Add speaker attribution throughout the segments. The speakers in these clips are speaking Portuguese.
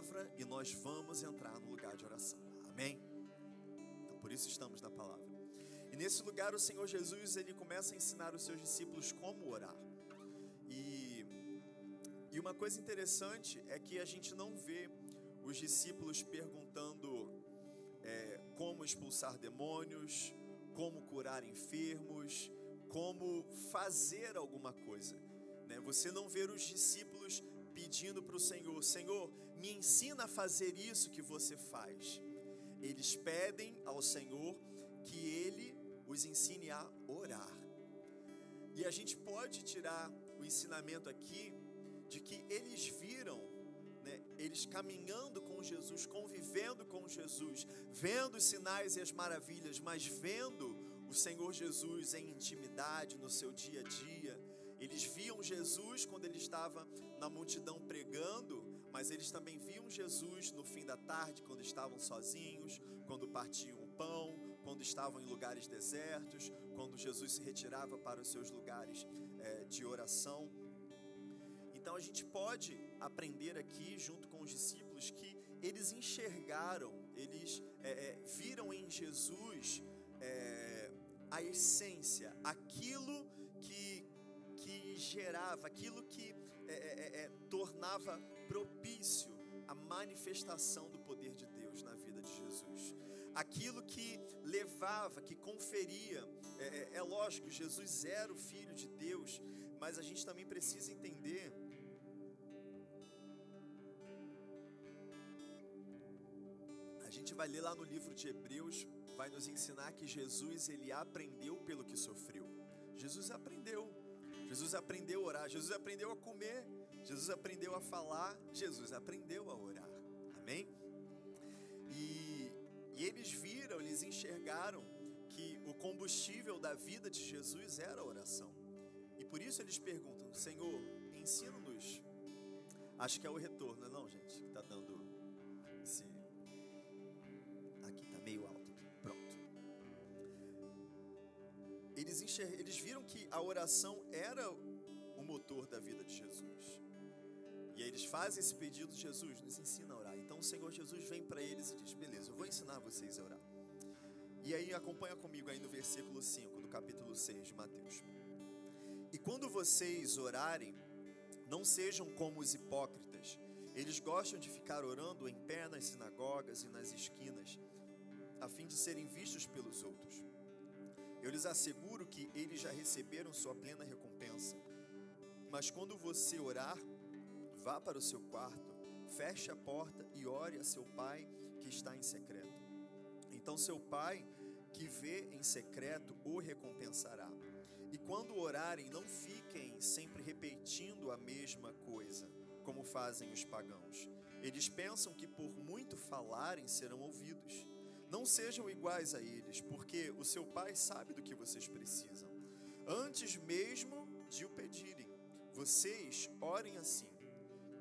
Speaker 1: palavra e nós vamos entrar no lugar de oração. Amém? Então, por isso estamos na palavra. E nesse lugar o Senhor Jesus, ele começa a ensinar os seus discípulos como orar. E, e uma coisa interessante é que a gente não vê os discípulos perguntando é, como expulsar demônios, como curar enfermos, como fazer alguma coisa. Né? Você não vê os discípulos pedindo para o Senhor: Senhor, me ensina a fazer isso que você faz. Eles pedem ao Senhor que Ele os ensine a orar. E a gente pode tirar o ensinamento aqui de que eles viram, né, eles caminhando com Jesus, convivendo com Jesus, vendo os sinais e as maravilhas, mas vendo o Senhor Jesus em intimidade no seu dia a dia. Eles viam Jesus quando ele estava na multidão pregando, mas eles também viam Jesus no fim da tarde, quando estavam sozinhos, quando partiam o pão, quando estavam em lugares desertos, quando Jesus se retirava para os seus lugares é, de oração. Então a gente pode aprender aqui, junto com os discípulos, que eles enxergaram, eles é, é, viram em Jesus é, a essência, aquilo que, que gerava, aquilo que é, é, tornava propício a manifestação do poder de Deus na vida de Jesus. Aquilo que levava, que conferia, é, é, é lógico, Jesus era o Filho de Deus, mas a gente também precisa entender A gente vai ler lá no livro de Hebreus, vai nos ensinar que Jesus ele aprendeu pelo que sofreu. Jesus aprendeu. Jesus aprendeu a orar, Jesus aprendeu a comer, Jesus aprendeu a falar, Jesus aprendeu a orar. Amém? E, e eles viram, eles enxergaram que o combustível da vida de Jesus era a oração. E por isso eles perguntam: Senhor, ensina-nos. Acho que é o retorno, não, gente? Que está dando esse Aqui está meio alto. Pronto. Eles, enxer... Eles viram que a oração era o motor da vida de Jesus. E aí eles fazem esse pedido, Jesus nos ensina a orar. Então o Senhor Jesus vem para eles e diz: Beleza, eu vou ensinar vocês a orar. E aí acompanha comigo aí no versículo 5 do capítulo 6 de Mateus. E quando vocês orarem, não sejam como os hipócritas. Eles gostam de ficar orando em pé nas sinagogas e nas esquinas a fim de serem vistos pelos outros. Eu lhes asseguro que eles já receberam sua plena recompensa. Mas quando você orar, vá para o seu quarto, feche a porta e ore a seu pai que está em secreto. Então seu pai que vê em secreto o recompensará. E quando orarem, não fiquem sempre repetindo a mesma coisa, como fazem os pagãos. Eles pensam que por muito falarem serão ouvidos. Não sejam iguais a eles, porque o seu Pai sabe do que vocês precisam. Antes mesmo de o pedirem, vocês orem assim: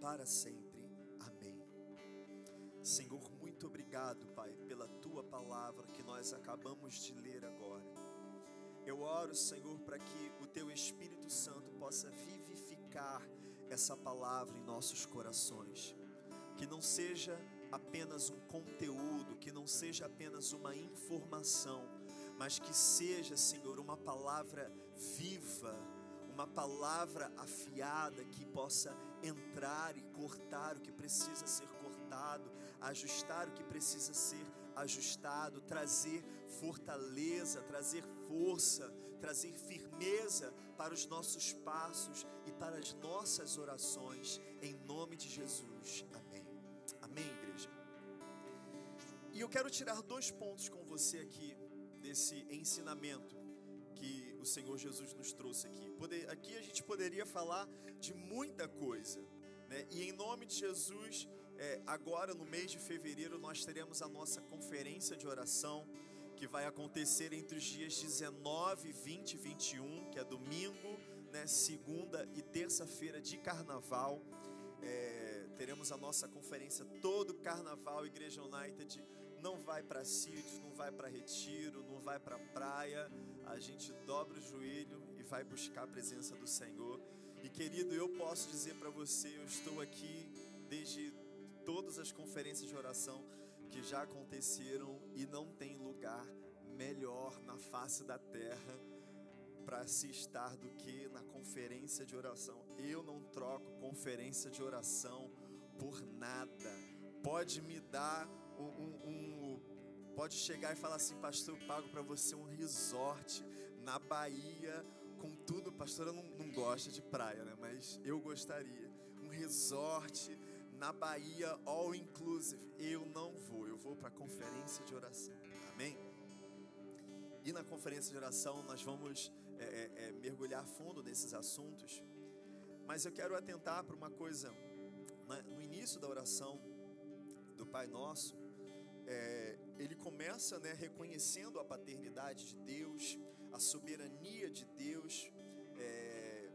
Speaker 1: para sempre. Amém. Senhor, muito obrigado, Pai, pela tua palavra que nós acabamos de ler agora. Eu oro, Senhor, para que o teu Espírito Santo possa vivificar essa palavra em nossos corações. Que não seja apenas um conteúdo, que não seja apenas uma informação, mas que seja, Senhor, uma palavra viva, uma palavra afiada que possa entrar e cortar o que precisa ser cortado, ajustar o que precisa ser ajustado, trazer fortaleza, trazer força, trazer firmeza para os nossos passos e para as nossas orações, em nome de Jesus. Amém. Amém, igreja? E eu quero tirar dois pontos com você aqui, desse ensinamento que o Senhor Jesus nos trouxe aqui. Poder, aqui a gente poderia falar de muita coisa, né? E em nome de Jesus, é, agora no mês de fevereiro nós teremos a nossa conferência de oração que vai acontecer entre os dias 19, 20 e 21, que é domingo, né, segunda e terça-feira de carnaval. É, teremos a nossa conferência todo carnaval, Igreja United não vai para sítio, não vai para retiro, não vai para praia. A gente dobra o joelho e vai buscar a presença do Senhor. E querido, eu posso dizer para você, eu estou aqui desde todas as conferências de oração que já aconteceram e não tem lugar melhor na face da terra para se estar do que na conferência de oração. Eu não troco conferência de oração por nada. Pode me dar um, um, um pode chegar e falar assim, pastor, eu pago para você um resort na Bahia com tudo. Pastora não, não gosta de praia, né? Mas eu gostaria. Um resort na Bahia, all inclusive. Eu não vou, eu vou para a conferência de oração. Amém? E na conferência de oração nós vamos é, é, é, mergulhar fundo nesses assuntos. Mas eu quero atentar para uma coisa. No início da oração do Pai Nosso, é, ele começa né, reconhecendo a paternidade de Deus, a soberania de Deus, é,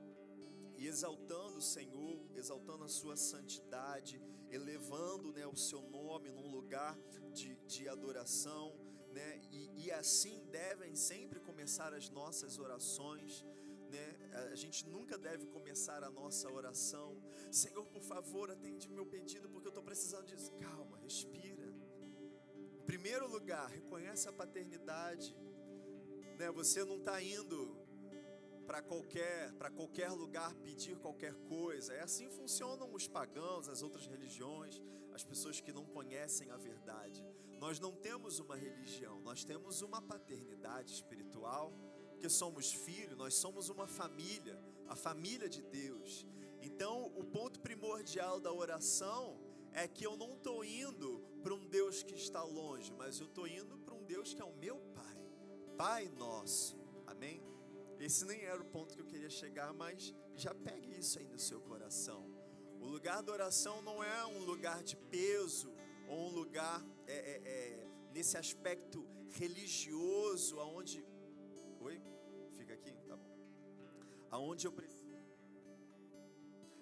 Speaker 1: e exaltando o Senhor, exaltando a sua santidade, elevando né, o seu nome num lugar de, de adoração, né, e, e assim devem sempre começar as nossas orações. Né? A gente nunca deve começar a nossa oração. Senhor, por favor, atende meu pedido, porque eu estou precisando disso. Calma, respira. Primeiro lugar, reconhece a paternidade né? Você não está indo para qualquer, para qualquer lugar pedir qualquer coisa. É assim funcionam os pagãos, as outras religiões, as pessoas que não conhecem a verdade. Nós não temos uma religião, nós temos uma paternidade espiritual, porque somos filhos, nós somos uma família, a família de Deus. Então, o ponto primordial da oração é que eu não estou indo para um Deus que está longe, mas eu estou indo para um Deus que é o meu Pai. Pai nosso. Amém? Esse nem era o ponto que eu queria chegar, mas já pegue isso aí no seu coração. O lugar da oração não é um lugar de peso ou um lugar é, é, é, nesse aspecto religioso, aonde, oi, fica aqui, tá bom. Aonde eu preciso,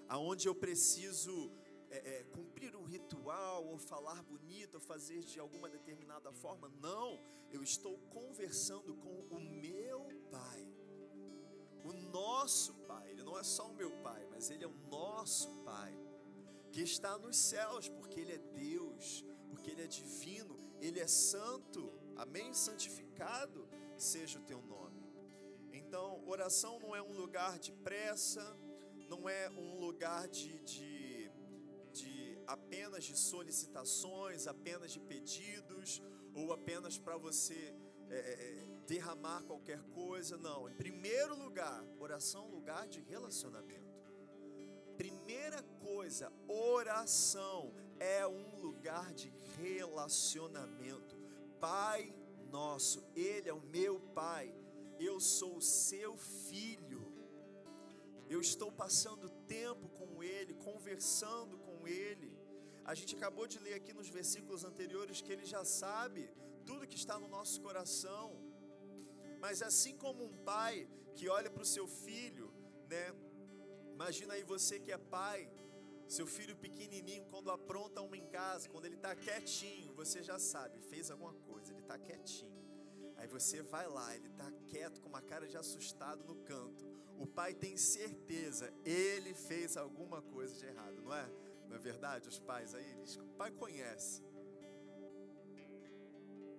Speaker 1: aonde eu preciso é, é, cumprir um ritual, ou falar bonito, ou fazer de alguma determinada forma. Não, eu estou conversando com o meu Pai, o nosso Pai. Ele não é só o meu Pai, mas Ele é o nosso Pai, que está nos céus, porque Ele é Deus, porque Ele é divino, Ele é santo. Amém? Santificado seja o teu nome. Então, oração não é um lugar de pressa, não é um lugar de, de apenas de solicitações, apenas de pedidos, ou apenas para você é, é, é, derramar qualquer coisa. Não. Em primeiro lugar, oração é lugar de relacionamento. Primeira coisa, oração é um lugar de relacionamento. Pai nosso, Ele é o meu Pai, eu sou o seu filho. Eu estou passando tempo com Ele, conversando com Ele. A gente acabou de ler aqui nos versículos anteriores que ele já sabe tudo que está no nosso coração. Mas assim como um pai que olha para o seu filho, né? Imagina aí você que é pai, seu filho pequenininho, quando apronta uma em casa, quando ele está quietinho, você já sabe, fez alguma coisa, ele está quietinho. Aí você vai lá, ele está quieto com uma cara de assustado no canto. O pai tem certeza, ele fez alguma coisa de errado, não é? Não é verdade? Os pais aí, eles, o pai conhece.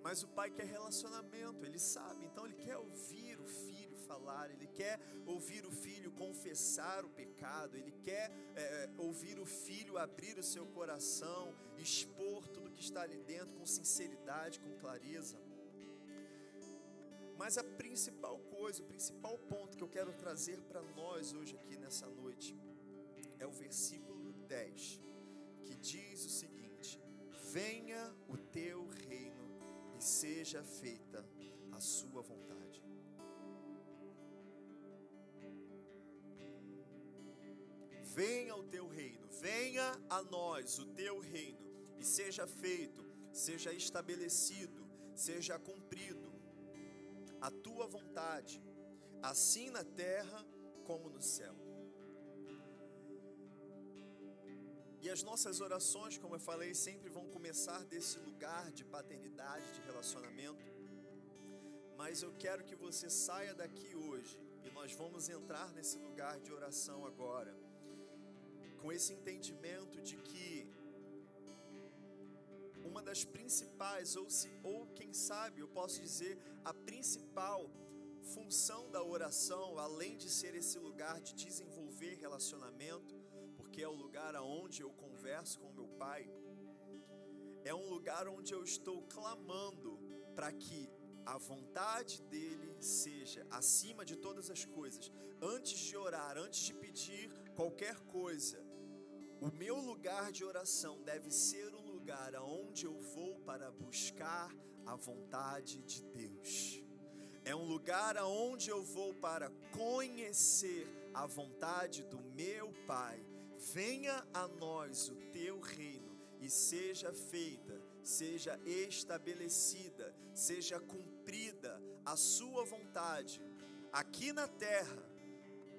Speaker 1: Mas o pai quer relacionamento, ele sabe, então ele quer ouvir o filho falar, ele quer ouvir o filho confessar o pecado, ele quer é, é, ouvir o filho abrir o seu coração, expor tudo que está ali dentro com sinceridade, com clareza. Mas a principal coisa, o principal ponto que eu quero trazer para nós hoje aqui nessa noite é o versículo 10 que diz o seguinte: Venha o teu reino e seja feita a sua vontade. Venha o teu reino, Venha a nós o teu reino e seja feito, seja estabelecido, seja cumprido a tua vontade, assim na terra como no céu. E as nossas orações, como eu falei, sempre vão começar desse lugar de paternidade, de relacionamento. Mas eu quero que você saia daqui hoje e nós vamos entrar nesse lugar de oração agora, com esse entendimento de que uma das principais, ou, se, ou quem sabe, eu posso dizer, a principal função da oração, além de ser esse lugar de desenvolver relacionamento, porque é o lugar aonde eu converso com meu pai, é um lugar onde eu estou clamando para que a vontade dele seja acima de todas as coisas. Antes de orar, antes de pedir qualquer coisa, o meu lugar de oração deve ser um lugar aonde eu vou para buscar a vontade de Deus. É um lugar aonde eu vou para conhecer a vontade do meu Pai. Venha a nós o teu reino e seja feita, seja estabelecida, seja cumprida a sua vontade aqui na terra,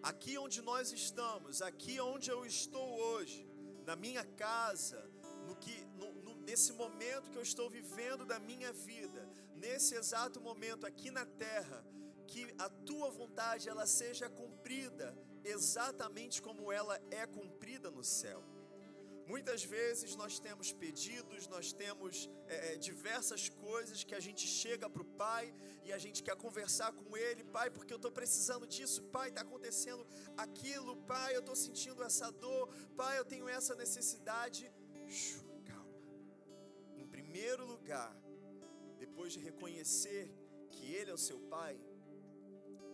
Speaker 1: aqui onde nós estamos, aqui onde eu estou hoje, na minha casa, no que no, no, nesse momento que eu estou vivendo da minha vida, nesse exato momento aqui na terra, que a tua vontade ela seja cumprida exatamente como ela é cumprida no céu. Muitas vezes nós temos pedidos, nós temos é, é diversas coisas que a gente chega para o Pai e a gente quer conversar com Ele, Pai, porque eu estou precisando disso, Pai, está acontecendo aquilo, Pai, eu estou sentindo essa dor, Pai, eu tenho essa necessidade. Calma. Em primeiro lugar, depois de reconhecer que Ele é o seu Pai,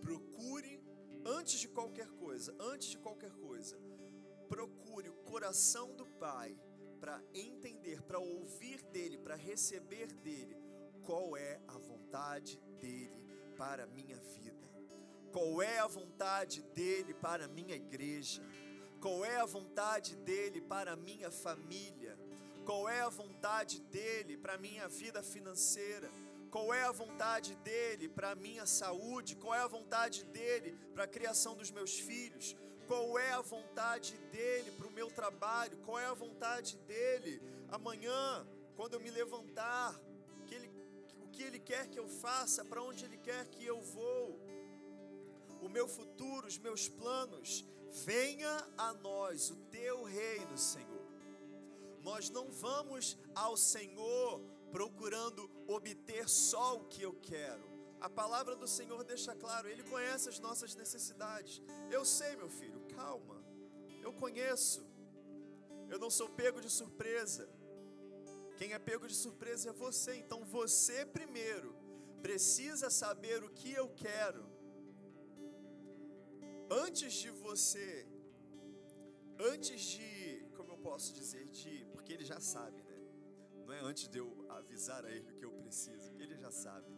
Speaker 1: procure antes de qualquer coisa, antes de qualquer coisa, procure o coração do Pai para entender, para ouvir dele, para receber dele qual é a vontade dele para a minha vida. Qual é a vontade dele para a minha igreja? Qual é a vontade dele para a minha família? Qual é a vontade dele para a minha vida financeira? Qual é a vontade dele para a minha saúde? Qual é a vontade dele para a criação dos meus filhos? Qual é a vontade dele para o meu trabalho? Qual é a vontade dele amanhã, quando eu me levantar? Que ele, o que ele quer que eu faça? Para onde ele quer que eu vou? O meu futuro, os meus planos. Venha a nós o teu reino, Senhor. Nós não vamos ao Senhor procurando obter só o que eu quero. A palavra do Senhor deixa claro, Ele conhece as nossas necessidades. Eu sei, meu filho, calma. Eu conheço. Eu não sou pego de surpresa. Quem é pego de surpresa é você. Então você primeiro precisa saber o que eu quero. Antes de você, antes de, como eu posso dizer, de, porque ele já sabe, né? Não é antes de eu avisar a ele o que eu preciso, ele já sabe.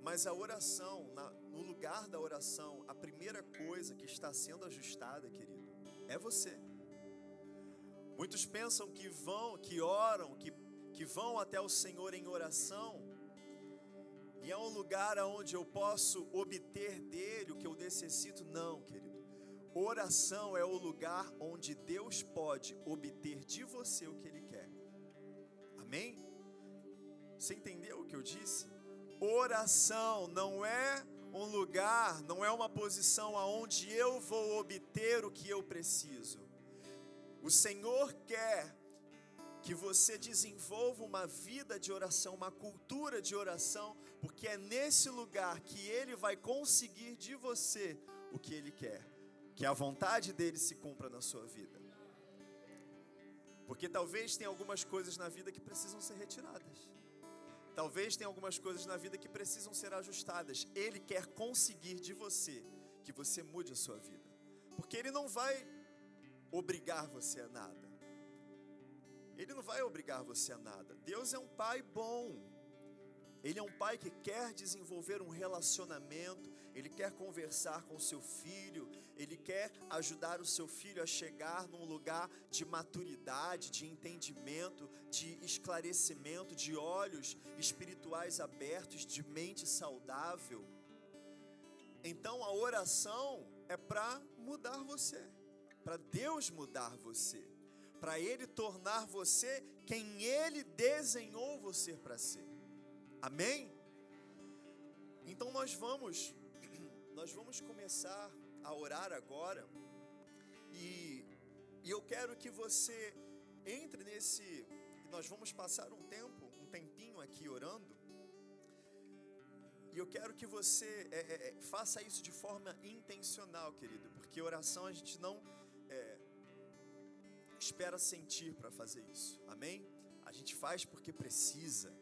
Speaker 1: Mas a oração, na, no lugar da oração, a primeira coisa que está sendo ajustada, querido, é você. Muitos pensam que vão, que oram, que, que vão até o Senhor em oração, e é um lugar onde eu posso obter dele o que eu necessito. Não, querido. Oração é o lugar onde Deus pode obter de você o que Ele quer. Amém? Você entendeu o que eu disse? Oração não é um lugar, não é uma posição aonde eu vou obter o que eu preciso. O Senhor quer que você desenvolva uma vida de oração, uma cultura de oração, porque é nesse lugar que Ele vai conseguir de você o que Ele quer, que a vontade dele se cumpra na sua vida. Porque talvez tenha algumas coisas na vida que precisam ser retiradas. Talvez tenha algumas coisas na vida que precisam ser ajustadas. Ele quer conseguir de você que você mude a sua vida. Porque ele não vai obrigar você a nada. Ele não vai obrigar você a nada. Deus é um pai bom. Ele é um pai que quer desenvolver um relacionamento, ele quer conversar com seu filho, ele quer ajudar o seu filho a chegar num lugar de maturidade, de entendimento, de esclarecimento, de olhos espirituais abertos, de mente saudável. Então a oração é para mudar você, para Deus mudar você, para Ele tornar você quem Ele desenhou você para ser. Amém? Então nós vamos, nós vamos começar a orar agora e, e eu quero que você entre nesse, nós vamos passar um tempo, um tempinho aqui orando. E eu quero que você é, é, é faça isso de forma intencional, querido, porque oração a gente não é, espera sentir para fazer isso, amém? A gente faz porque precisa.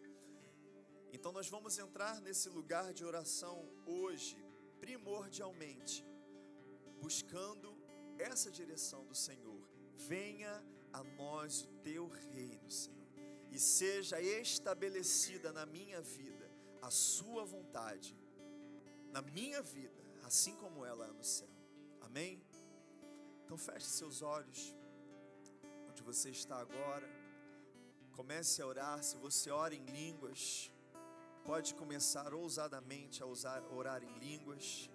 Speaker 1: Então nós vamos entrar nesse lugar de oração hoje, primordialmente, buscando essa direção do Senhor. Venha a nós o teu reino, Senhor, e seja estabelecida na minha vida a sua vontade, na minha vida, assim como ela é no céu. Amém? Então feche seus olhos, onde você está agora. Comece a orar. Se você ora em línguas, pode começar ousadamente a usar, orar em línguas.